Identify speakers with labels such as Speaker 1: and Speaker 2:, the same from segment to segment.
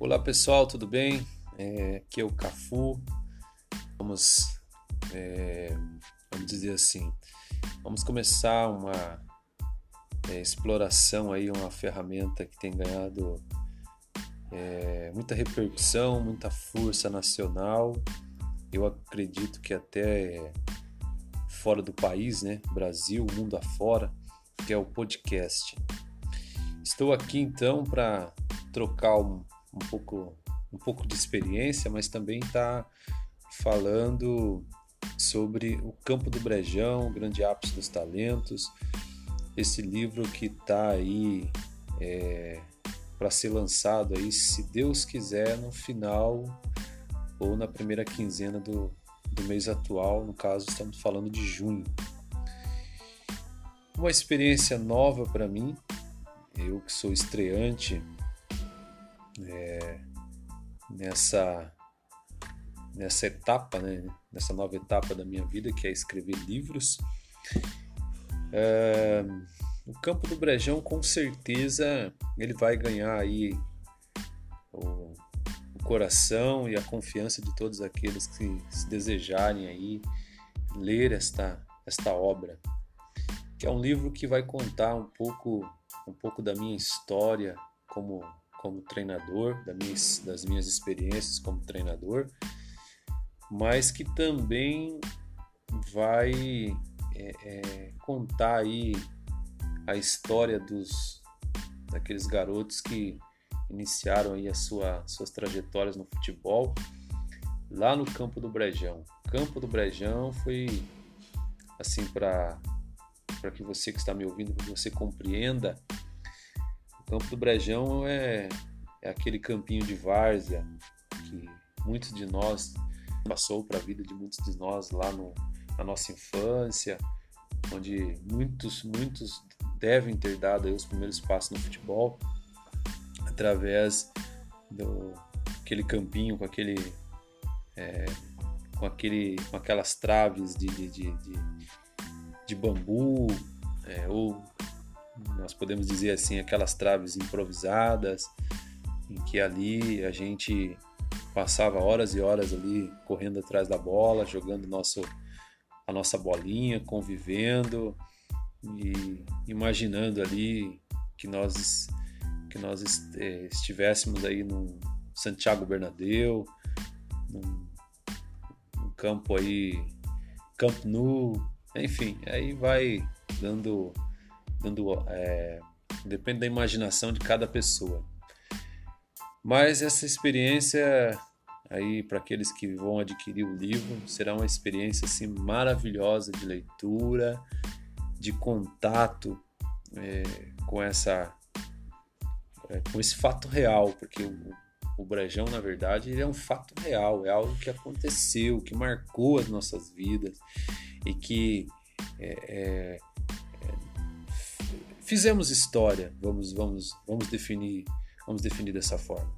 Speaker 1: Olá pessoal, tudo bem? É, aqui é o Cafu. Vamos, é, vamos dizer assim, vamos começar uma é, exploração aí, uma ferramenta que tem ganhado é, muita repercussão, muita força nacional. Eu acredito que até fora do país, né? Brasil, mundo afora, que é o podcast. Estou aqui então para trocar um, um, pouco, um pouco de experiência, mas também tá falando sobre o Campo do Brejão, o Grande Ápice dos Talentos, esse livro que está aí é, para ser lançado aí, se Deus quiser, no final ou na primeira quinzena do, do mês atual, no caso estamos falando de junho. Uma experiência nova para mim, eu que sou estreante é, nessa nessa etapa, né, nessa nova etapa da minha vida que é escrever livros. É, o campo do Brejão com certeza ele vai ganhar aí o, o, coração e a confiança de todos aqueles que se desejarem aí ler esta esta obra, que é um livro que vai contar um pouco um pouco da minha história como como treinador, das minhas, experiências como treinador, mas que também vai é, é, contar aí a história dos daqueles garotos que iniciaram aí sua, suas trajetórias no futebol lá no Campo do Brejão. Campo do Brejão foi assim para para que você que está me ouvindo, que você compreenda, Campo do Brejão é, é aquele campinho de várzea que muitos de nós passou para a vida de muitos de nós lá no, na nossa infância, onde muitos, muitos devem ter dado os primeiros passos no futebol através do aquele campinho com aquele é, com aquele com aquelas traves de, de, de, de, de bambu é, ou nós podemos dizer assim aquelas traves improvisadas em que ali a gente passava horas e horas ali correndo atrás da bola jogando nosso a nossa bolinha convivendo e imaginando ali que nós que nós é, estivéssemos aí no Santiago Bernabéu, num, num campo aí Camp Nou, enfim, aí vai dando dando é, depende da imaginação de cada pessoa. Mas essa experiência aí para aqueles que vão adquirir o livro será uma experiência assim maravilhosa de leitura, de contato é, com essa é, com esse fato real, porque o, o Brejão, na verdade, ele é um fato real, é algo que aconteceu, que marcou as nossas vidas e que é, é, fizemos história, vamos, vamos, vamos definir, vamos definir dessa forma.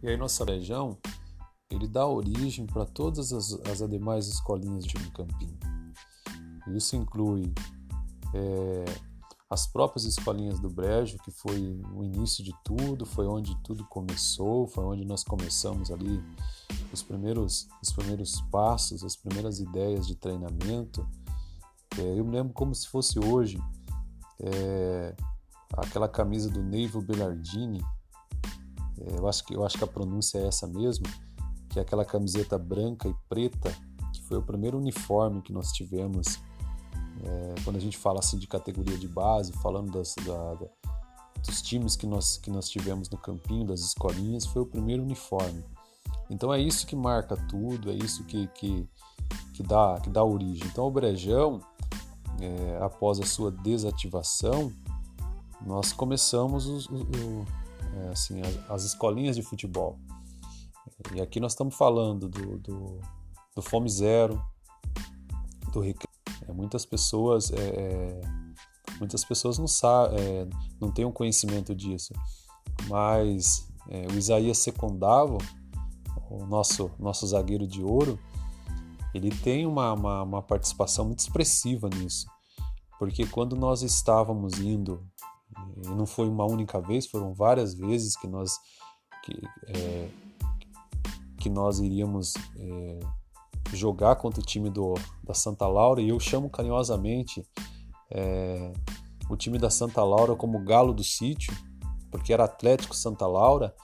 Speaker 1: E aí nossa região, ele dá origem para todas as, as demais escolinhas de um campinho. Isso inclui é, as próprias escolinhas do Brejo, que foi o início de tudo, foi onde tudo começou, foi onde nós começamos ali os primeiros, os primeiros passos, as primeiras ideias de treinamento. É, eu me lembro como se fosse hoje é, aquela camisa do Neivo Bellardini, é, eu, acho que, eu acho que a pronúncia é essa mesmo, que é aquela camiseta branca e preta, que foi o primeiro uniforme que nós tivemos é, quando a gente fala assim de categoria de base, falando das, da, da, dos times que nós, que nós tivemos no campinho, das escolinhas, foi o primeiro uniforme. Então é isso que marca tudo, é isso que, que, que, dá, que dá origem. Então o Brejão, é, após a sua desativação, nós começamos o, o, é, assim, as, as, escolinhas de futebol. E aqui nós estamos falando do, do, do Fome Zero, do Recreio. É, muitas pessoas, é, é muitas pessoas não sabem, não têm um conhecimento disso, mas é, o Isaías Secundável o nosso, nosso zagueiro de ouro, ele tem uma, uma, uma participação muito expressiva nisso. Porque quando nós estávamos indo, e não foi uma única vez, foram várias vezes que nós, que, é, que nós iríamos é, jogar contra o time do, da Santa Laura, e eu chamo carinhosamente é, o time da Santa Laura como galo do sítio, porque era Atlético Santa Laura,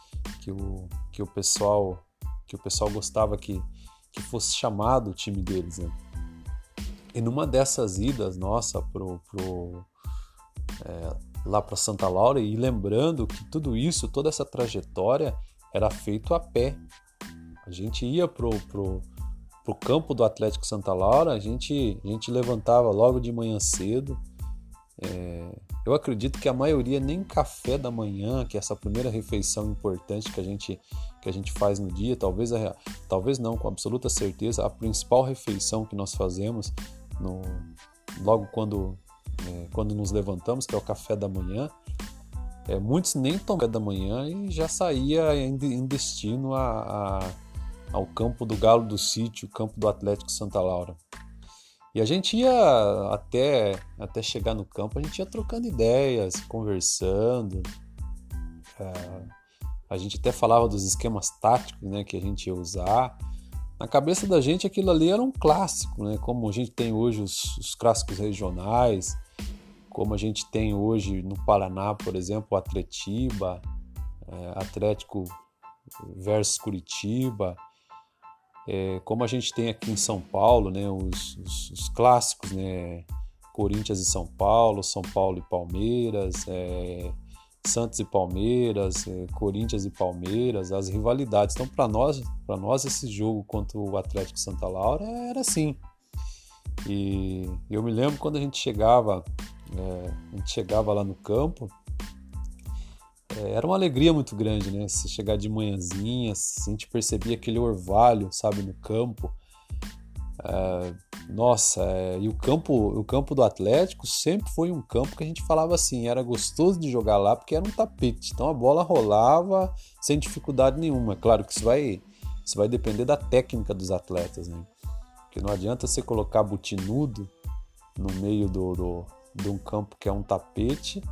Speaker 1: que o, que o pessoal que o pessoal gostava que, que fosse chamado o time deles, né? E numa dessas idas, nossa, pro, pro, é, lá para Santa Laura, e lembrando que tudo isso, toda essa trajetória era feito a pé. A gente ia pro, pro, pro campo do Atlético Santa Laura, a gente, a gente levantava logo de manhã cedo, é, eu acredito que a maioria nem café da manhã, que é essa primeira refeição importante que a gente, que a gente faz no dia, talvez, a, talvez não, com absoluta certeza, a principal refeição que nós fazemos no, logo quando, é, quando nos levantamos, que é o café da manhã, é, muitos nem tomam café da manhã e já saía em, em destino a, a, ao campo do Galo do Sítio, campo do Atlético Santa Laura. E a gente ia até, até chegar no campo, a gente ia trocando ideias, conversando. É, a gente até falava dos esquemas táticos né, que a gente ia usar. Na cabeça da gente aquilo ali era um clássico, né? como a gente tem hoje os, os clássicos regionais, como a gente tem hoje no Paraná, por exemplo, o Atletiba, é, Atlético versus Curitiba é, como a gente tem aqui em São Paulo, né, os, os, os, clássicos, né, Corinthians e São Paulo, São Paulo e Palmeiras, é, Santos e Palmeiras, é, Corinthians e Palmeiras, as rivalidades. Então, para nós, para nós esse jogo contra o Atlético Santa Laura era assim. E eu me lembro quando a gente chegava, é, a gente chegava lá no campo, era uma alegria muito grande, né? Se chegar de manhãzinha, a gente percebia aquele orvalho, sabe, no campo. É, nossa, é, e o campo, o campo do Atlético sempre foi um campo que a gente falava assim, era gostoso de jogar lá porque era um tapete, então a bola rolava sem dificuldade nenhuma. Claro que isso vai, isso vai depender da técnica dos atletas, né? Porque não adianta você colocar butinudo no meio do, do, de um campo que é um tapete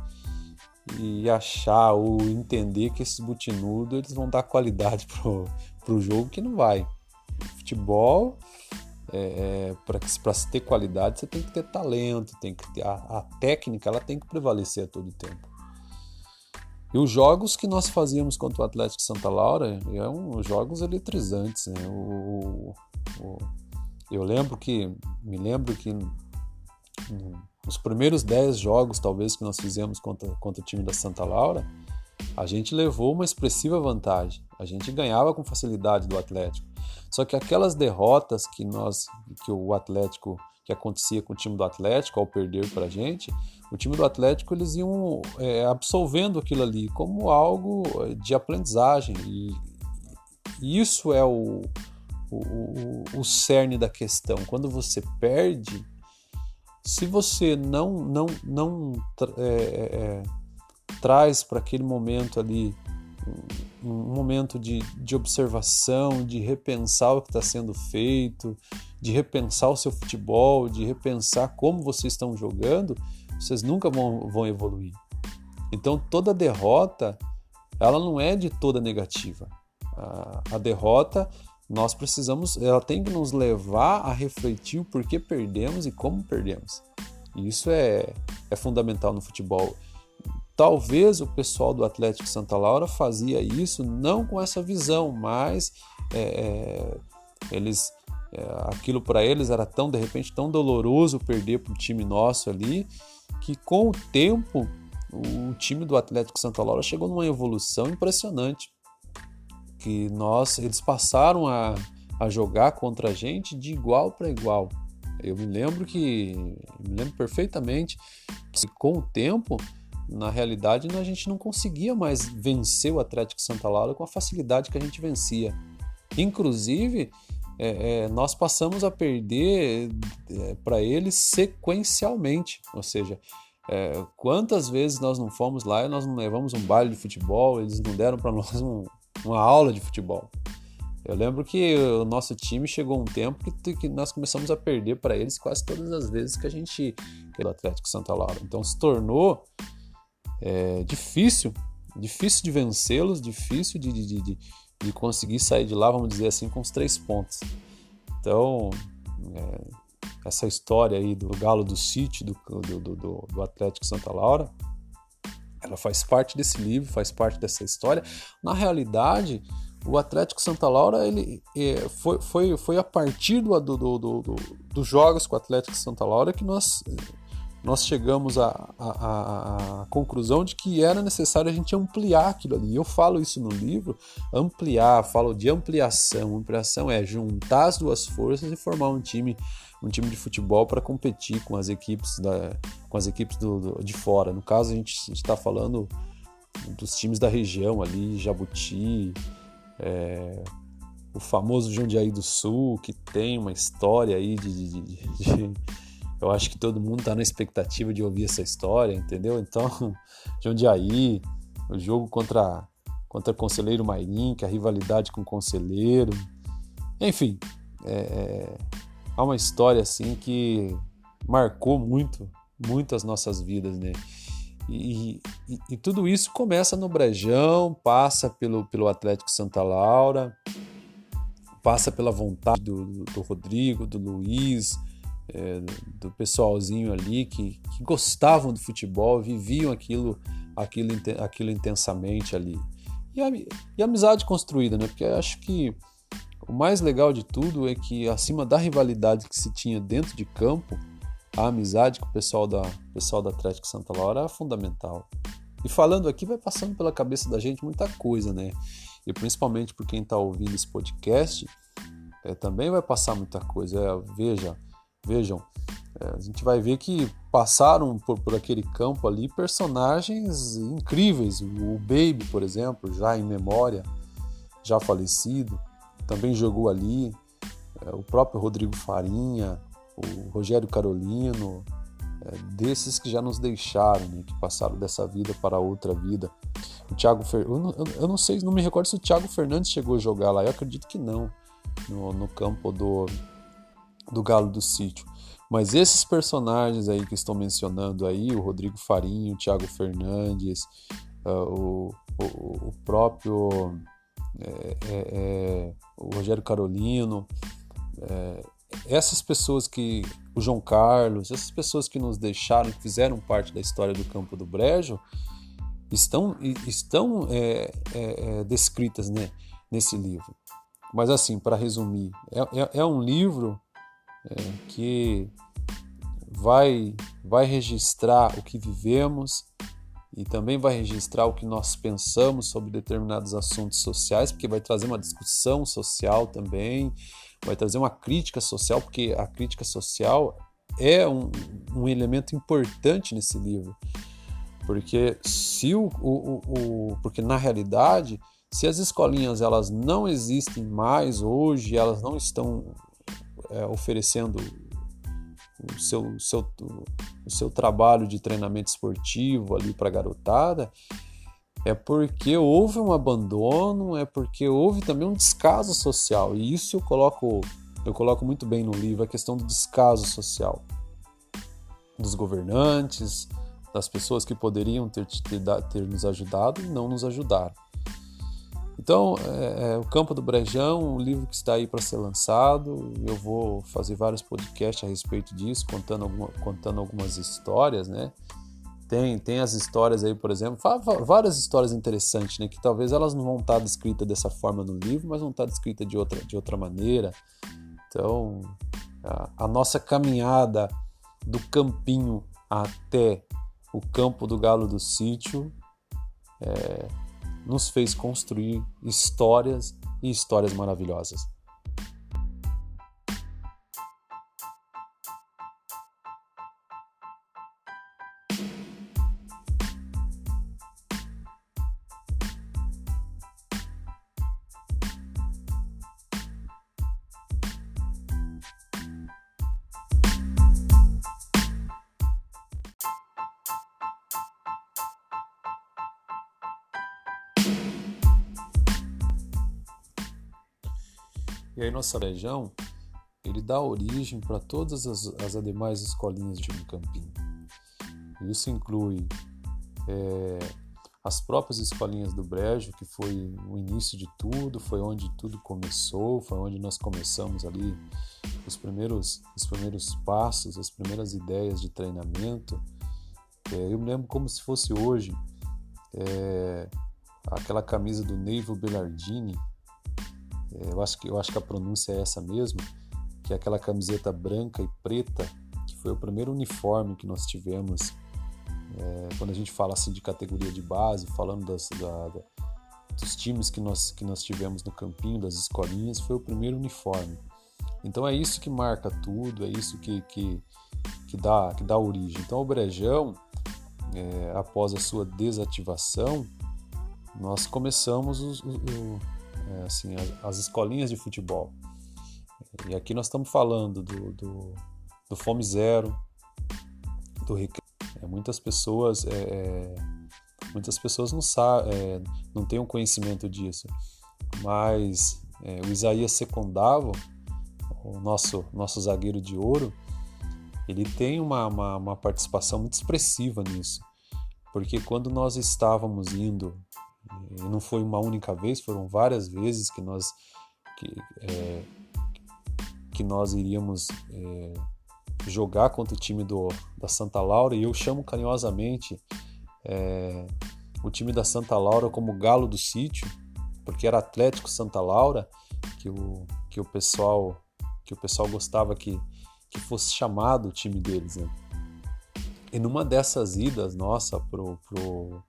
Speaker 1: e achar ou entender que esses butinudos eles vão dar qualidade pro, pro jogo que não vai. Futebol, é, é para se ter qualidade, você tem que ter talento, tem que ter a, a, técnica, ela tem que prevalecer a todo tempo. E os jogos que nós fazíamos contra o Atlético Santa Laura eram jogos eletrizantes. Né? O, o, eu lembro que, me lembro que os primeiros 10 jogos, talvez, que nós fizemos contra, contra o time da Santa Laura, a gente levou uma expressiva vantagem. A gente ganhava com facilidade do Atlético. Só que aquelas derrotas que nós, que o Atlético, que acontecia com o time do Atlético ao perder para a gente, o time do Atlético eles iam é, absolvendo aquilo ali como algo de aprendizagem e, isso é o, o, o, o cerne da questão. Quando você perde, se você não não não é, é, é traz para aquele momento ali um, um momento de, de observação, de repensar o que está sendo feito, de repensar o seu futebol, de repensar como vocês estão jogando, vocês nunca vão, vão evoluir. Então toda derrota ela não é de toda negativa. A, a derrota nós precisamos, ela tem que nos levar a refletir o porquê perdemos e como perdemos. Isso é, é fundamental no futebol. Talvez o pessoal do Atlético Santa Laura fazia isso não com essa visão, mas é, é, eles é, aquilo para eles era tão de repente tão doloroso perder para o time nosso ali que com o tempo o time do Atlético Santa Laura chegou numa evolução impressionante que nós eles passaram a, a jogar contra a gente de igual para igual. Eu me lembro que me lembro perfeitamente que com o tempo, na realidade, a gente não conseguia mais vencer o Atlético Santa Laura com a facilidade que a gente vencia. Inclusive, é, é, nós passamos a perder é, para eles sequencialmente, ou seja, é, quantas vezes nós não fomos lá e nós não levamos um baile de futebol, eles não deram para nós um, uma aula de futebol. Eu lembro que o nosso time chegou um tempo que, que nós começamos a perder para eles quase todas as vezes que a gente pelo Atlético Santa Laura. Então se tornou é, difícil, difícil de vencê-los, difícil de, de, de, de, conseguir sair de lá, vamos dizer assim, com os três pontos. Então é, essa história aí do Galo do City, do, do, do, do Atlético Santa Laura, ela faz parte desse livro, faz parte dessa história. Na realidade, o Atlético Santa Laura ele é, foi, foi, foi a partir do, do, do, do, dos jogos com o Atlético Santa Laura que nós nós chegamos à, à, conclusão de que era necessário a gente ampliar aquilo ali. Eu falo isso no livro, ampliar, falo de ampliação. Ampliação é juntar as duas forças e formar um time, um time de futebol para competir com as equipes, da, com as equipes do, do, de fora. No caso, a gente está falando dos times da região ali, Jabuti, é, o famoso Jundiaí do Sul, que tem uma história aí de, de, de, de eu acho que todo mundo está na expectativa de ouvir essa história, entendeu? Então, Jundiaí, o jogo contra contra o Conselheiro Mairim, que é a rivalidade com o Conselheiro. Enfim, é, é, há uma história assim que marcou muito, muito as nossas vidas, né? E, e, e, tudo isso começa no Brejão, passa pelo, pelo Atlético Santa Laura, passa pela vontade do, do, Rodrigo, do Luiz, é, do pessoalzinho ali que, que, gostavam do futebol, viviam aquilo, aquilo, aquilo intensamente ali. E a, e a amizade construída, né? Porque acho que o mais legal de tudo é que, acima da rivalidade que se tinha dentro de campo, a amizade com o pessoal da, pessoal da Atlético Santa Laura é fundamental. E falando aqui, vai passando pela cabeça da gente muita coisa, né? E principalmente por quem está ouvindo esse podcast, é, também vai passar muita coisa. É, veja, Vejam, é, a gente vai ver que passaram por, por aquele campo ali personagens incríveis. O Baby, por exemplo, já em memória, já falecido, também jogou ali. É, o próprio Rodrigo Farinha, o Rogério Carolino, é, desses que já nos deixaram, né, que passaram dessa vida para outra vida. O Thiago Fer... eu, não, eu não sei, não me recordo se o Thiago Fernandes chegou a jogar lá, eu acredito que não, no, no campo do, do Galo do Sítio. Mas esses personagens aí que estou mencionando aí, o Rodrigo Farinho, o Thiago Fernandes, uh, o, o, o, próprio é, é, o Rogério Carolino, é, essas pessoas que, o João Carlos, essas pessoas que nos deixaram, que fizeram parte da história do Campo do Brejo, estão, estão é, é, descritas né, nesse livro. Mas assim, para resumir, é, é, um livro é, que vai, vai registrar o que vivemos e também vai registrar o que nós pensamos sobre determinados assuntos sociais, porque vai trazer uma discussão social também, vai trazer uma crítica social, porque a crítica social é um, um elemento importante nesse livro. Porque se o, o, o, porque na realidade, se as escolinhas elas não existem mais hoje, elas não estão é, oferecendo o seu, seu, o seu trabalho de treinamento esportivo ali para a garotada, é porque houve um abandono, é porque houve também um descaso social. E isso eu coloco, eu coloco muito bem no livro, a questão do descaso social dos governantes, das pessoas que poderiam ter, ter, ter nos ajudado e não nos ajudaram. Então, é, é, o Campo do Brejão, um livro que está aí para ser lançado. Eu vou fazer vários podcasts a respeito disso, contando, alguma, contando algumas histórias, né? Tem, tem as histórias aí, por exemplo, várias histórias interessantes, né? Que talvez elas não vão estar descritas dessa forma no livro, mas vão estar descritas de outra, de outra maneira. Então, a, a nossa caminhada do campinho até o campo do Galo do Sítio é, nos fez construir histórias e histórias maravilhosas. Nossa região, ele dá origem para todas as, as demais escolinhas de Campinho. Isso inclui é, as próprias escolinhas do Brejo, que foi o início de tudo, foi onde tudo começou, foi onde nós começamos ali os primeiros, os primeiros passos, as primeiras ideias de treinamento. É, eu me lembro como se fosse hoje é, aquela camisa do Neivo Bellardini, eu, acho que, eu acho que a pronúncia é essa mesmo, que é aquela camiseta branca e preta, que foi o primeiro uniforme que nós tivemos é, quando a gente fala assim de categoria de base, falando das, da, da, dos times que nós, que nós tivemos no campinho, das escolinhas, foi o primeiro uniforme. Então é isso que marca tudo, é isso que, que, que, dá, que dá origem. Então o Brejão, é, após a sua desativação, nós começamos os, o, o, é, assim, as, as, escolinhas de futebol. E aqui nós estamos falando do, do, do Fome Zero, do Recreio é, muitas pessoas, é, é, muitas pessoas não sabem, é, não têm um conhecimento disso, mas é, o Isaías Secundavo, o nosso nosso zagueiro de ouro, ele tem uma, uma, uma participação muito expressiva nisso, porque quando nós estávamos indo e não foi uma única vez, foram várias vezes que nós que, é, que nós iríamos é, jogar contra o time do, da Santa Laura e eu chamo carinhosamente é, o time da Santa Laura como galo do sítio, porque era Atlético Santa Laura que o, que o pessoal que o pessoal gostava que, que fosse chamado o time deles. Né? E numa dessas idas nossa pro, pro,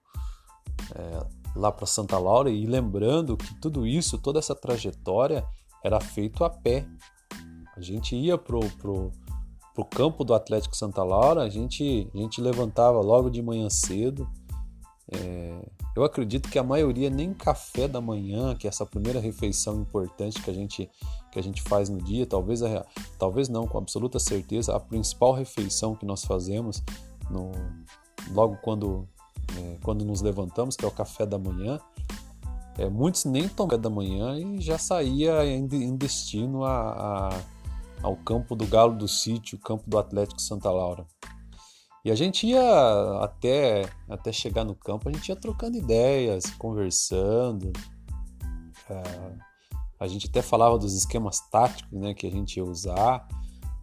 Speaker 1: é, lá para Santa Laura e lembrando que tudo isso, toda essa trajetória era feito a pé. A gente ia pro, pro, para o campo do Atlético Santa Laura, a gente, a gente levantava logo de manhã cedo. É, eu acredito que a maioria nem café da manhã, que é essa primeira refeição importante que a gente, que a gente faz no dia, talvez, a, talvez não, com absoluta certeza, a principal refeição que nós fazemos no, logo quando, quando nos levantamos, que é o café da manhã, é, muitos nem tomam café da manhã e já saía em, em destino a, a ao campo do Galo do Sítio, campo do Atlético Santa Laura. E a gente ia até, até chegar no campo, a gente ia trocando ideias, conversando. É, a gente até falava dos esquemas táticos né, que a gente ia usar.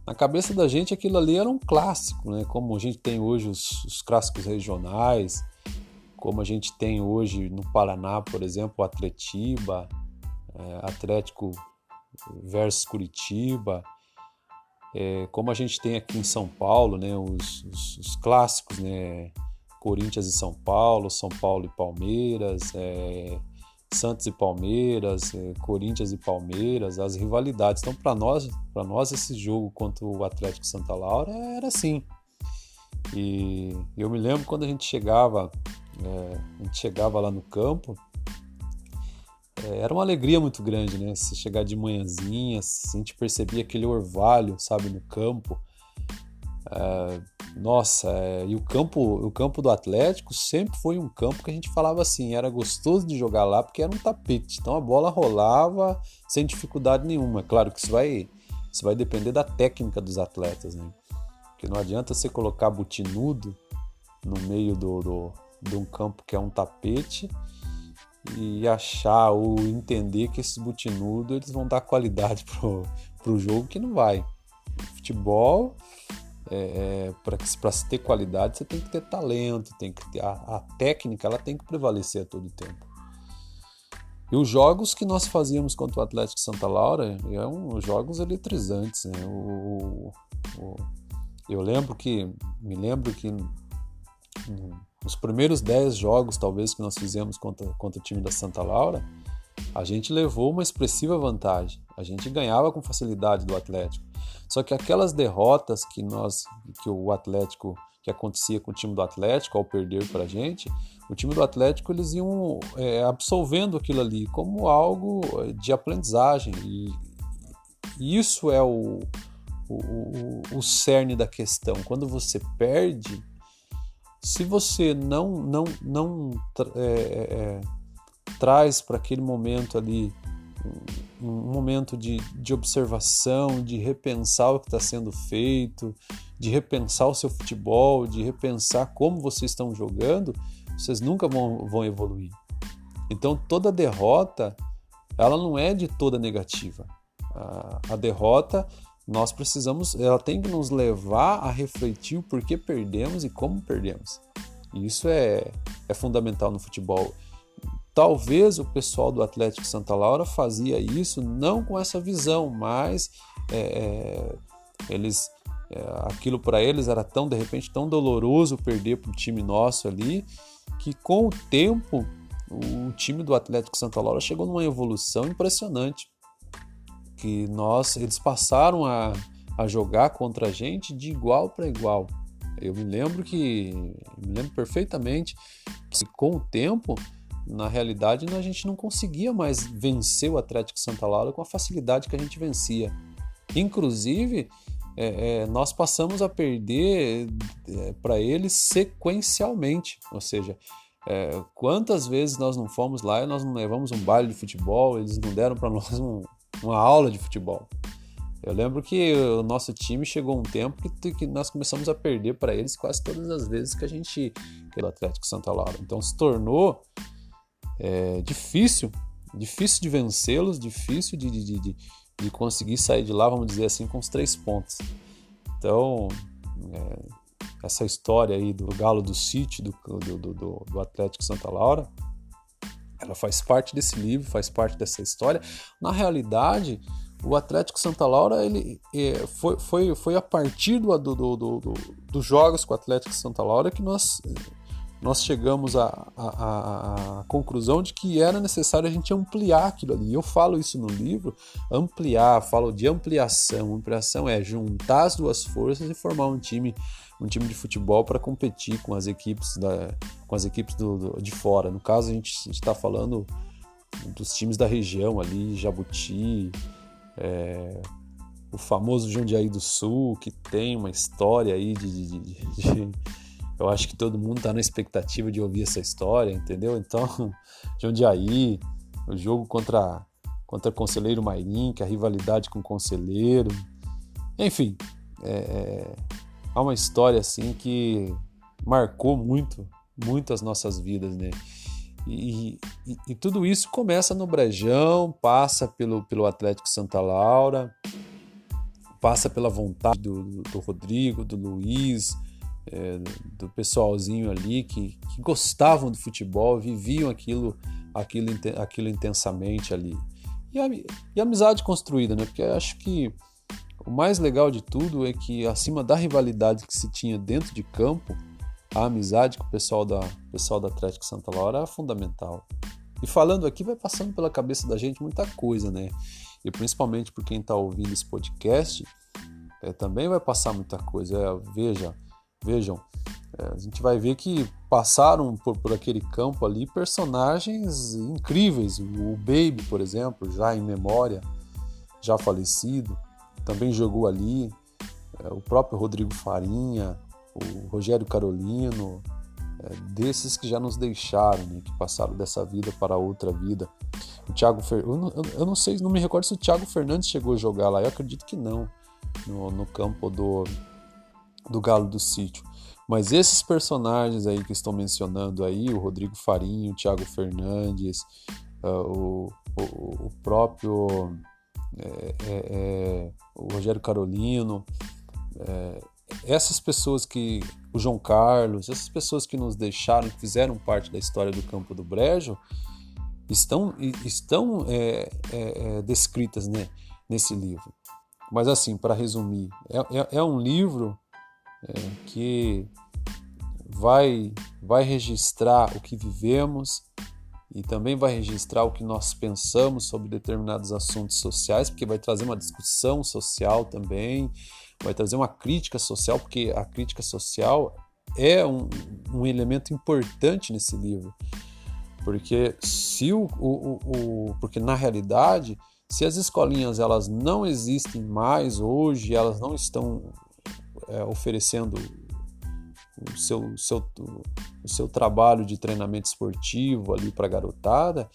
Speaker 1: Na cabeça da gente aquilo ali era um clássico, né? como a gente tem hoje os, os clássicos regionais, como a gente tem hoje no Paraná, por exemplo, Atletiba, é, Atlético versus Curitiba, é, como a gente tem aqui em São Paulo, né, os, os, os clássicos, né, Corinthians e São Paulo, São Paulo e Palmeiras, é, Santos e Palmeiras, é, Corinthians e Palmeiras, as rivalidades. Então, para nós, para nós esse jogo contra o Atlético Santa Laura era assim. E eu me lembro quando a gente chegava, é, a gente chegava lá no campo, é, era uma alegria muito grande, né? Se chegar de manhãzinha, a gente percebia aquele orvalho, sabe, no campo. É, nossa, é, e o campo, o campo do Atlético sempre foi um campo que a gente falava assim, era gostoso de jogar lá porque era um tapete, então a bola rolava sem dificuldade nenhuma. Claro que isso vai, isso vai depender da técnica dos atletas, né? Porque não adianta você colocar butinudo no meio do, do, de um campo que é um tapete e achar ou entender que esses butinudos eles vão dar qualidade pro, pro jogo que não vai. Futebol, é, é para se ter qualidade, você tem que ter talento, tem que ter a, a, técnica, ela tem que prevalecer a todo tempo. E os jogos que nós fazíamos contra o Atlético Santa Laura eram jogos eletrizantes. Né? O, o, eu lembro que, me lembro que os primeiros 10 jogos, talvez, que nós fizemos contra, contra o time da Santa Laura, a gente levou uma expressiva vantagem. A gente ganhava com facilidade do Atlético. Só que aquelas derrotas que nós, que o Atlético, que acontecia com o time do Atlético ao perder para a gente, o time do Atlético eles iam é, absolvendo aquilo ali como algo de aprendizagem e, isso é o, o, o, o cerne da questão. Quando você perde, se você não não não é, é, é traz para aquele momento ali um, um momento de, de observação, de repensar o que está sendo feito, de repensar o seu futebol, de repensar como vocês estão jogando, vocês nunca vão, vão evoluir. Então toda derrota, ela não é de toda negativa. A, a derrota, nós precisamos, ela tem que nos levar a refletir o porquê perdemos e como perdemos. E isso é, é fundamental no futebol. Talvez o pessoal do Atlético Santa Laura fazia isso não com essa visão, mas é, é, eles é, aquilo para eles era tão de repente tão doloroso perder para o time nosso ali que com o tempo o time do Atlético Santa Laura chegou numa evolução impressionante que nós eles passaram a, a jogar contra a gente de igual para igual eu me lembro que me lembro perfeitamente que com o tempo na realidade a gente não conseguia mais vencer o Atlético Santa Laura com a facilidade que a gente vencia. Inclusive, é, é, nós passamos a perder é, para eles sequencialmente, ou seja, é, quantas vezes nós não fomos lá e nós não levamos um baile de futebol, eles não deram para nós um, uma aula de futebol. Eu lembro que o nosso time chegou um tempo que, que nós começamos a perder para eles quase todas as vezes que a gente pelo Atlético Santa Laura. Então se tornou é, difícil, difícil de vencê-los, difícil de, de, de, de, conseguir sair de lá, vamos dizer assim, com os três pontos. Então, é, essa história aí do Galo do City, do, do, do, do Atlético Santa Laura, ela faz parte desse livro, faz parte dessa história. Na realidade, o Atlético Santa Laura ele é, foi, foi, foi a partir do, do, do, do, dos jogos com o Atlético Santa Laura que nós nós chegamos à, à, conclusão de que era necessário a gente ampliar aquilo ali. Eu falo isso no livro, ampliar, falo de ampliação. Ampliação é juntar as duas forças e formar um time, um time de futebol para competir com as equipes, da, com as equipes do, do, de fora. No caso, a gente está falando dos times da região ali, Jabuti, é, o famoso Jundiaí do Sul, que tem uma história aí de, de, de, de eu acho que todo mundo está na expectativa de ouvir essa história, entendeu? Então, Jundiaí, o jogo contra contra o Conselheiro Mairim, que é a rivalidade com o Conselheiro. Enfim, é, é, há uma história assim que marcou muito, muito as nossas vidas, né? E, e, e, tudo isso começa no Brejão, passa pelo, pelo Atlético Santa Laura, passa pela vontade do, do, Rodrigo, do Luiz, é, do pessoalzinho ali que, que, gostavam do futebol, viviam aquilo, aquilo, aquilo intensamente ali. E a, e a amizade construída, né? Porque acho que o mais legal de tudo é que, acima da rivalidade que se tinha dentro de campo, a amizade com o pessoal da, pessoal da Atlético Santa Laura é fundamental. E falando aqui, vai passando pela cabeça da gente muita coisa, né? E principalmente por quem está ouvindo esse podcast, é, também vai passar muita coisa. É, veja, Vejam, é, a gente vai ver que passaram por, por aquele campo ali personagens incríveis. O Baby, por exemplo, já em memória, já falecido, também jogou ali. É, o próprio Rodrigo Farinha, o Rogério Carolino, é, desses que já nos deixaram, né, que passaram dessa vida para outra vida. O Thiago Fer... eu, não, eu não sei, não me recordo se o Thiago Fernandes chegou a jogar lá, eu acredito que não, no, no campo do, do Galo do Sítio. Mas esses personagens aí que estão mencionando aí, o Rodrigo Farinho, o Thiago Fernandes, uh, o, o, o, próprio é, é, é, o Rogério Carolino, é, essas pessoas que, o João Carlos, essas pessoas que nos deixaram, que fizeram parte da história do Campo do Brejo, estão, estão descritas né, nesse livro. Mas assim, para resumir, é, um livro que vai, vai registrar o que vivemos e também vai registrar o que nós pensamos sobre determinados assuntos sociais, porque vai trazer uma discussão social também, vai trazer uma crítica social, porque a crítica social é um, um elemento importante nesse livro. Porque se o, o, o, porque na realidade, se as escolinhas elas não existem mais hoje, elas não estão é, oferecendo o seu, seu, o seu trabalho de treinamento esportivo ali para a garotada,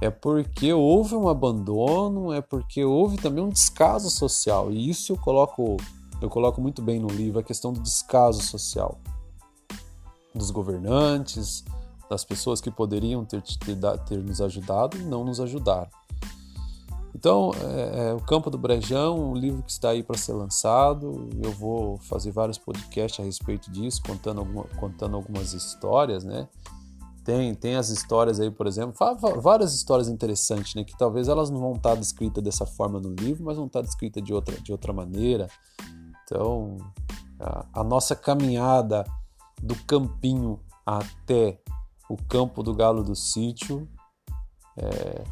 Speaker 1: é porque houve um abandono, é porque houve também um descaso social. E isso eu coloco, eu coloco muito bem no livro, a questão do descaso social dos governantes, das pessoas que poderiam ter, ter, ter nos ajudado e não nos ajudaram. Então, é, é, o Campo do Brejão, um livro que está aí para ser lançado. Eu vou fazer vários podcasts a respeito disso, contando, alguma, contando algumas histórias, né? Tem, tem as histórias aí, por exemplo, várias histórias interessantes, né? Que talvez elas não vão estar descritas dessa forma no livro, mas vão estar descritas de outra, de outra maneira. Então, a, a nossa caminhada do campinho até o campo do galo do sítio é,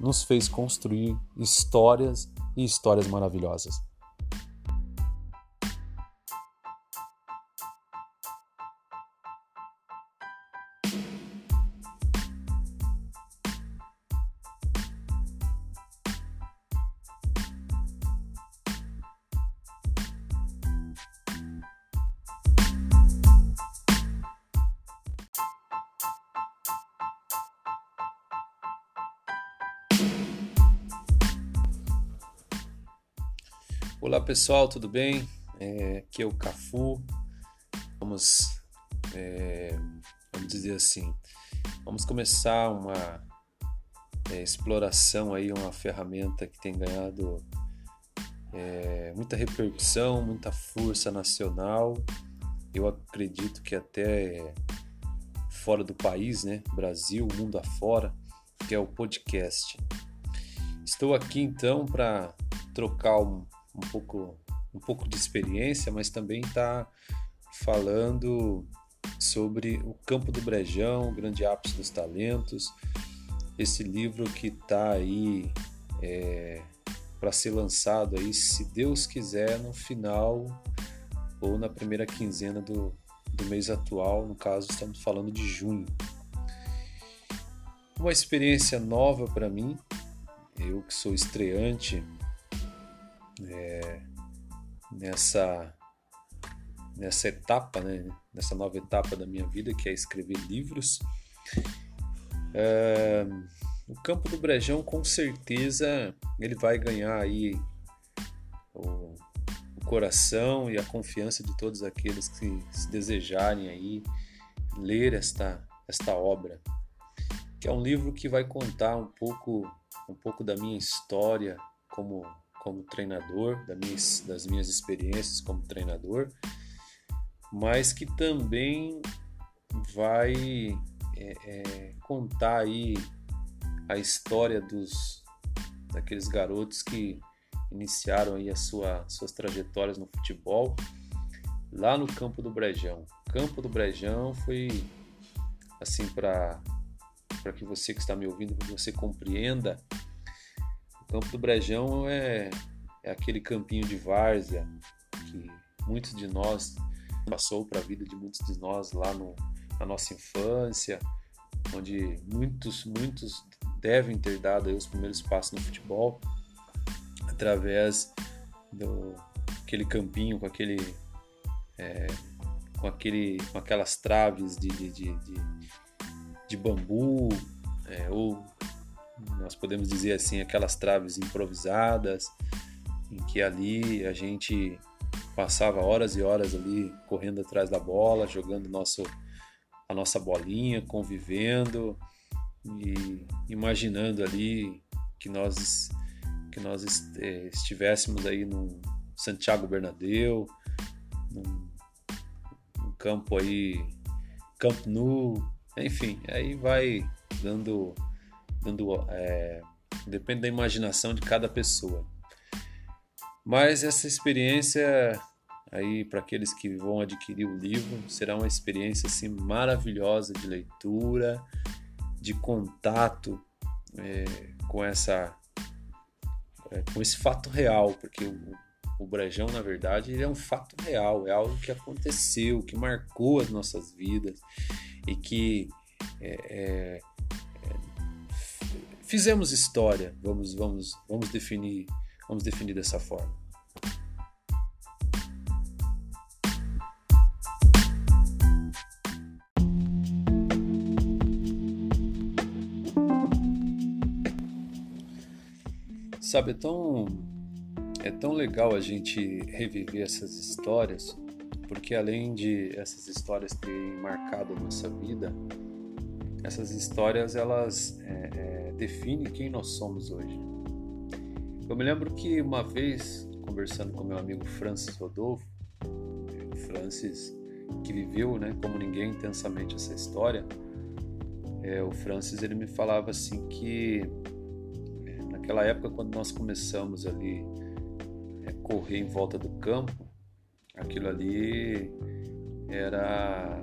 Speaker 1: nos fez construir histórias e histórias maravilhosas. Pessoal, tudo bem? É, aqui é o Cafu. Vamos, é, vamos dizer assim, vamos começar uma é, exploração aí, uma ferramenta que tem ganhado é, muita repercussão, muita força nacional. Eu acredito que até fora do país, né? Brasil, mundo afora, que é o podcast. Estou aqui então para trocar um um pouco, um pouco de experiência, mas também está falando sobre o Campo do Brejão, o Grande Ápice dos Talentos, esse livro que está aí é, para ser lançado aí, se Deus quiser, no final ou na primeira quinzena do, do mês atual, no caso estamos falando de junho. Uma experiência nova para mim, eu que sou estreante é, nessa nessa etapa, né, nessa nova etapa da minha vida, que é escrever livros. É, o Campo do Brejão, com certeza, ele vai ganhar aí o, o, coração e a confiança de todos aqueles que se desejarem aí ler esta, esta obra, que é um livro que vai contar um pouco, um pouco da minha história como como treinador, das minhas experiências como treinador, mas que também vai é, é, contar aí a história dos daqueles garotos que iniciaram aí a sua, suas trajetórias no futebol lá no Campo do Brejão. Campo do Brejão foi assim para para que você que está me ouvindo, que você compreenda Campo do Brejão é, é aquele campinho de várzea que muitos de nós passou para a vida de muitos de nós lá no, na nossa infância, onde muitos, muitos devem ter dado os primeiros passos no futebol através do aquele campinho com aquele é, com aquele com aquelas traves de, de, de, de, de bambu é, ou nós podemos dizer assim, aquelas traves improvisadas, em que ali a gente passava horas e horas ali correndo atrás da bola, jogando nosso, a nossa bolinha, convivendo e imaginando ali que nós que nós é, estivéssemos aí no Santiago Bernabéu, num, num campo aí Camp Nou, enfim, aí vai dando dando é, depende da imaginação de cada pessoa. Mas essa experiência aí para aqueles que vão adquirir o livro será uma experiência assim maravilhosa de leitura, de contato é, com essa é, com esse fato real, porque o, o Brejão na verdade ele é um fato real, é algo que aconteceu, que marcou as nossas vidas e que é, é fizemos história, vamos, vamos, vamos definir, vamos definir dessa forma. Sabe, é tão, é tão legal a gente reviver essas histórias, porque além de essas histórias terem marcado a nossa vida, essas histórias elas é, é, definem quem nós somos hoje. Eu me lembro que uma vez, conversando com meu amigo Francis Rodolfo, Francis que viveu, né, como ninguém intensamente essa história, é, o Francis ele me falava assim que é, naquela época quando nós começamos ali é, correr em volta do campo, aquilo ali era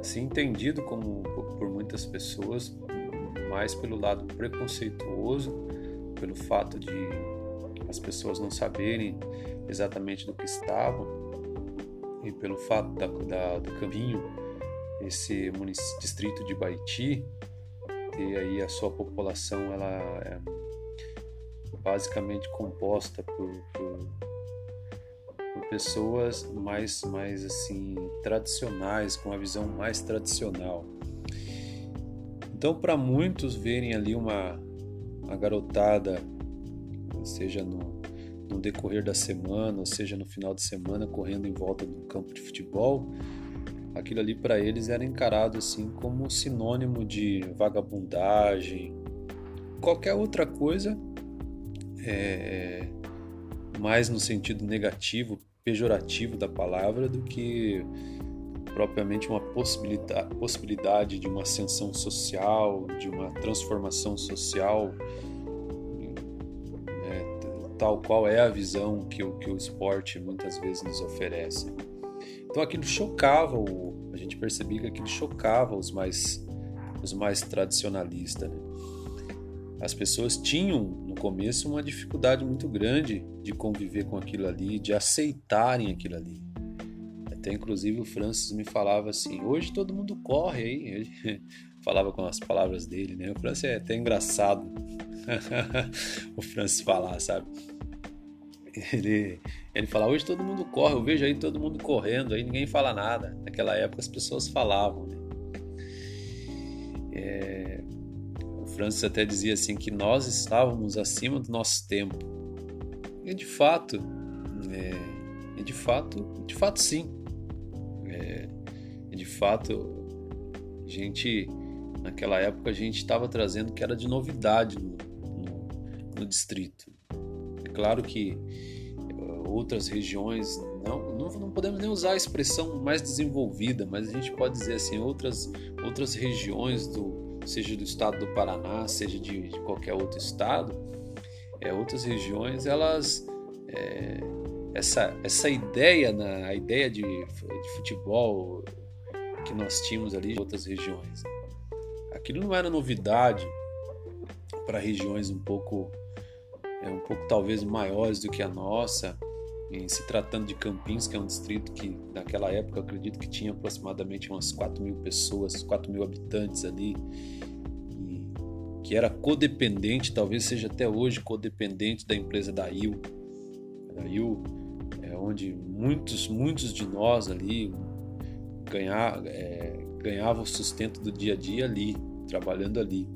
Speaker 1: assim entendido como por muitas pessoas mais pelo lado preconceituoso, pelo fato de as pessoas não saberem exatamente do que estavam e pelo fato da, da, do caminho esse distrito de Baiti ter aí a sua população ela é basicamente composta por, por, por, pessoas mais mais assim tradicionais com a visão mais tradicional então para muitos verem ali uma, uma garotada seja no, no decorrer da semana ou seja no final de semana correndo em volta do campo de futebol aquilo ali para eles era encarado assim como sinônimo de vagabundagem, qualquer outra coisa, é, mais no sentido negativo, pejorativo da palavra, do que propriamente uma possibilidade, possibilidade de uma ascensão social, de uma transformação social, né, tal qual é a visão que o, que o esporte muitas vezes nos oferece. Então aquilo chocava, o, a gente percebia que aquilo chocava os mais, os mais tradicionalistas. Né? As pessoas tinham no começo uma dificuldade muito grande de conviver com aquilo ali, de aceitarem aquilo ali. Até inclusive o Francis me falava assim: hoje todo mundo corre aí. Ele falava com as palavras dele, né? O Francis é até engraçado o Francis falar, sabe? Ele, ele fala, hoje todo mundo corre, eu vejo aí todo mundo correndo, aí ninguém fala nada. Naquela época as pessoas falavam. Né? É, o Francis até dizia assim que nós estávamos acima do nosso tempo. E de fato, é, e de fato, de fato sim. De fato, a gente, naquela época a gente estava trazendo que era de novidade no, no, no distrito. É claro que outras regiões, não, não, não, podemos nem usar a expressão mais desenvolvida, mas a gente pode dizer assim, outras, outras regiões, do, seja do estado do Paraná, seja de, de qualquer outro estado, é, outras regiões, elas. É, essa, essa ideia, na, a ideia de, de futebol que nós tínhamos ali em outras regiões, aquilo não era novidade para regiões um pouco é, um pouco talvez maiores do que a nossa em se tratando de Campins, que é um distrito que naquela época eu acredito que tinha aproximadamente umas 4 mil pessoas, 4 mil habitantes ali, e que era codependente, talvez seja até hoje codependente da empresa da IL. A IL é onde muitos, muitos de nós ali ganhar, é, ganhavam o sustento do dia a dia ali, trabalhando ali.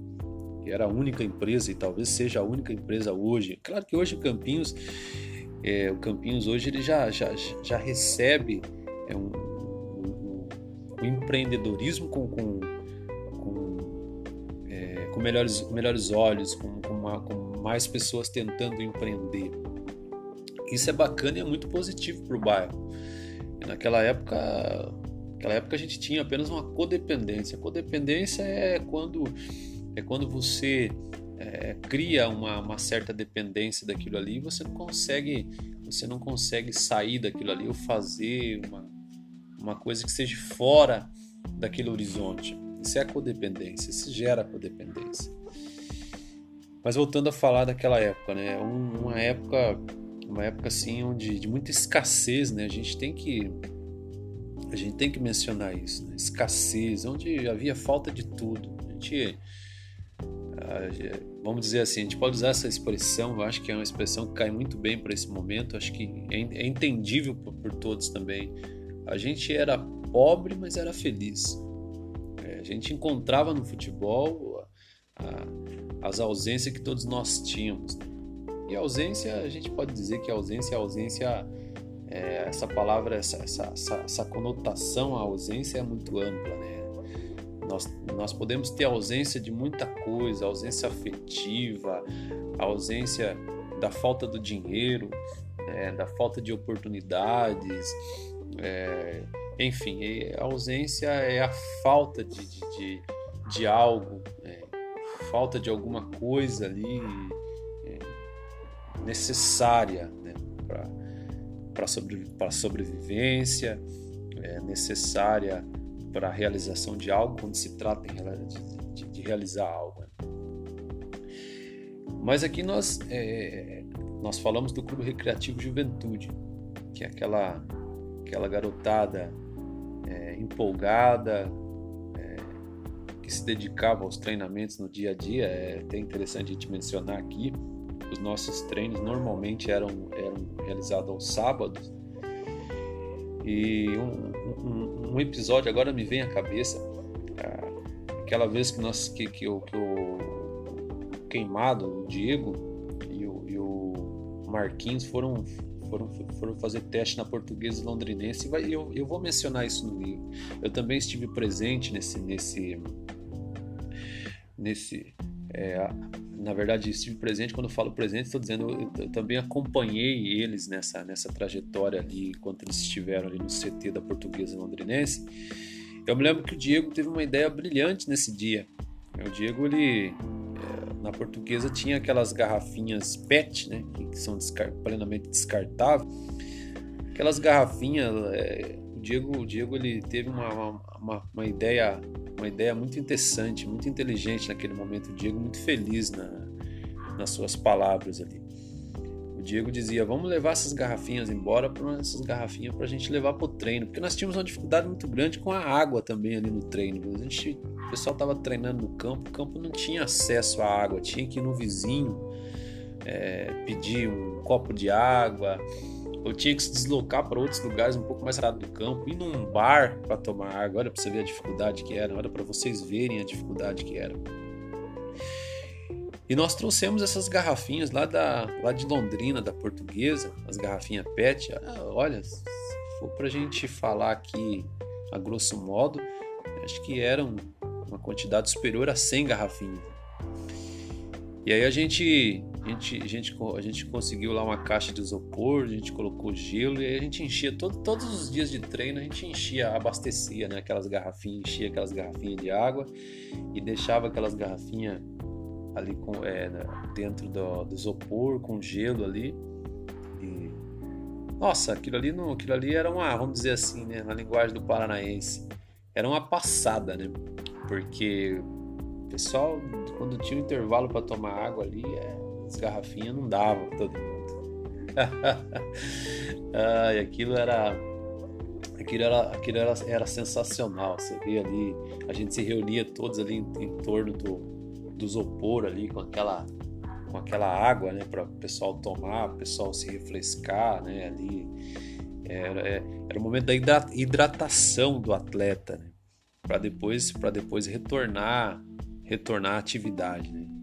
Speaker 1: E era a única empresa, e talvez seja a única empresa hoje. Claro que hoje Campinhos é, o Campinhos hoje ele já, já, já recebe é, um, um, um, empreendedorismo com, com, com, é, com, melhores, melhores olhos, com, com, uma, com mais pessoas tentando empreender. Isso é bacana e é muito positivo para o bairro. Naquela época, naquela época a gente tinha apenas uma codependência. codependência é quando é quando você é, cria uma, uma, certa dependência daquilo ali e você não consegue você não consegue sair daquilo ali ou fazer uma, uma coisa que seja fora daquele horizonte. Isso é a codependência isso gera codependência. Mas voltando a falar daquela época né? Uma época uma época assim onde de muita escassez né? A gente tem que a gente tem que mencionar isso né? escassez onde havia falta de tudo a gente vamos dizer assim, a gente pode usar essa expressão, eu acho que é uma expressão que cai muito bem para esse momento, acho que é, é entendível por, todos também. A gente era pobre, mas era feliz. É, a gente encontrava no futebol a, a, as ausências que todos nós tínhamos. Né? E ausência, a gente pode dizer que a ausência é ausência, é, essa palavra, essa, essa, essa, conotação à ausência é muito ampla, né? Nós, nós podemos ter ausência de muita coisa, ausência afetiva, ausência da falta do dinheiro, é, da falta de oportunidades, é, enfim, a ausência é a falta de, de, de, de algo, é, falta de alguma coisa ali é, necessária né, para sobre, a sobrevivência, é, necessária para a realização de algo quando se trata de, de realizar algo. Né. Mas aqui nós, é, nós falamos do Clube Recreativo Juventude, que é aquela, aquela garotada é, empolgada, é, que se dedicava aos treinamentos no dia a dia. É até interessante a gente mencionar aqui. Os nossos treinos normalmente eram, eram realizados aos sábados. E um, um, um episódio agora me vem à cabeça. Aquela vez que, nós, que, que, eu, que o Queimado, o Diego e o, e o Marquinhos foram foram, foram fazer teste na portuguesa londrinense e eu, eu vou mencionar isso no livro. Eu também estive presente nesse nesse nesse é, na verdade estive presente quando eu falo presente estou dizendo eu, eu, também acompanhei eles nessa nessa trajetória ali enquanto eles estiveram ali no CT da portuguesa londrinense eu me lembro que o Diego teve uma ideia brilhante nesse dia o Diego ele na portuguesa tinha aquelas garrafinhas PET, né, que são descar plenamente descartáveis. Aquelas garrafinhas, é, Diego, o Diego ele teve uma, uma, uma, ideia, uma ideia muito interessante, muito inteligente naquele momento. O Diego muito feliz na, nas suas palavras ali. O Diego dizia: vamos levar essas garrafinhas embora, para essas garrafinhas para a gente levar para o treino, porque nós tínhamos uma dificuldade muito grande com a água também ali no treino. A gente o pessoal estava treinando no campo, o campo não tinha acesso à água, tinha que ir no vizinho é, pedir um copo de água, ou tinha que se deslocar para outros lugares um pouco mais rápido do campo, ir num bar para tomar água. Olha para você ver a dificuldade que era, olha para vocês verem a dificuldade que era. E nós trouxemos essas garrafinhas lá, da, lá de Londrina, da portuguesa, as garrafinhas PET. Ah, olha, se for para a gente falar aqui a grosso modo, acho que eram uma quantidade superior a 100 garrafinhas. E aí a gente, a gente, a gente, a gente conseguiu lá uma caixa de isopor, a gente colocou gelo e aí a gente enchia todo, todos os dias de treino, a gente enchia, abastecia né, aquelas garrafinhas, enchia aquelas garrafinhas de água e deixava aquelas garrafinhas ali com, é, dentro do, do isopor com gelo ali. E, nossa, aquilo ali, não, aquilo ali era uma, vamos dizer assim, né, na linguagem do paranaense, era uma passada, né? porque o pessoal, quando tinha um intervalo para tomar água ali, é, as garrafinhas não davam todo mundo. Ai, aquilo era aquilo era aquilo era, era sensacional você vê ali a gente se reunia todos ali em, em torno do, do isopor ali com aquela com aquela água né para o pessoal tomar o pessoal se refrescar né ali era, é, era o momento da hidratação do atleta né? para depois para depois retornar retornar à atividade né?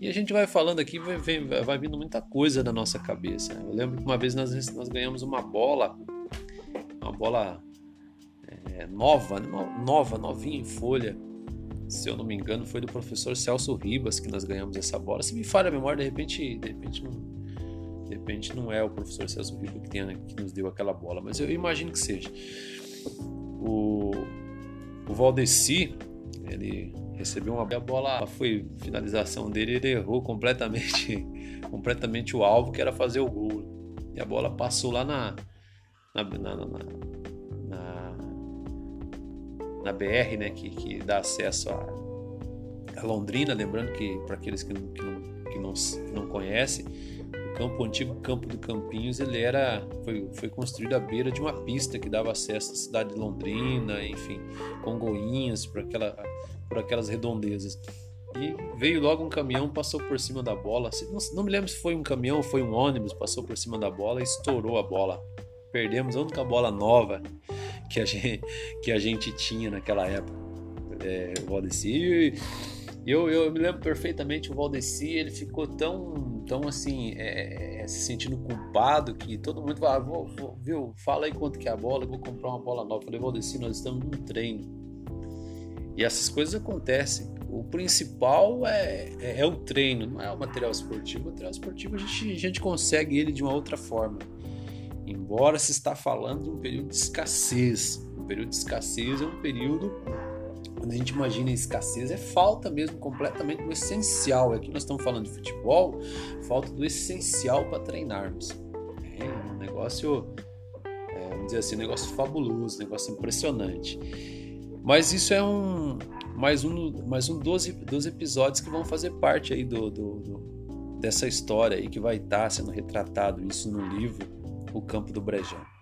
Speaker 1: E a gente vai falando aqui vai, vai, vai vindo muita coisa na nossa cabeça eu lembro que uma vez nós, nós ganhamos uma bola uma bola é, nova nova novinha em folha. Se eu não me engano foi do professor Celso Ribas que nós ganhamos essa bola. Se me falha a memória de repente de repente não de repente não é o professor Celso Ribas que, tem, que nos deu aquela bola. Mas eu imagino que seja. O o Valdeci, ele recebeu uma a bola, foi finalização dele, ele errou completamente, completamente o alvo que era fazer o gol. E a bola passou lá na na, na, na, na, na BR, né, que, que dá acesso a, a Londrina. Lembrando que para aqueles que que não, que não, que não conhecem, campo, o antigo campo do Campinhos, ele era foi, foi construído à beira de uma pista que dava acesso à cidade de Londrina, enfim, Congoinhas, por, aquela, por aquelas redondezas. E veio logo um caminhão, passou por cima da bola. Não, não me lembro se foi um caminhão ou foi um ônibus, passou por cima da bola e estourou a bola. Perdemos a única bola nova que a gente, que a gente tinha naquela época. É, o Valdeci. Eu, eu me lembro perfeitamente, o Valdeci ele ficou tão tão assim, é, é, se sentindo culpado que todo mundo vai, ah, vou, vou, viu, fala aí quanto que é a bola, vou comprar uma bola nova. Eu falei, Valdeci, nós estamos num treino. E essas coisas acontecem. O principal é, é, é, o treino, não é o material esportivo. O material esportivo a gente, a gente consegue ele de uma outra forma. Embora se está falando de um período de escassez. O período de escassez é um período quando a gente imagina escassez, é falta mesmo completamente do essencial. Aqui nós estamos falando de futebol, falta do essencial para treinarmos. É um negócio, é, vamos dizer assim, um negócio fabuloso, um negócio impressionante. Mas isso é um mais um, mais um dos, dos episódios que vão fazer parte aí do, do, do dessa história aí que vai estar sendo retratado isso no livro O Campo do Brejão.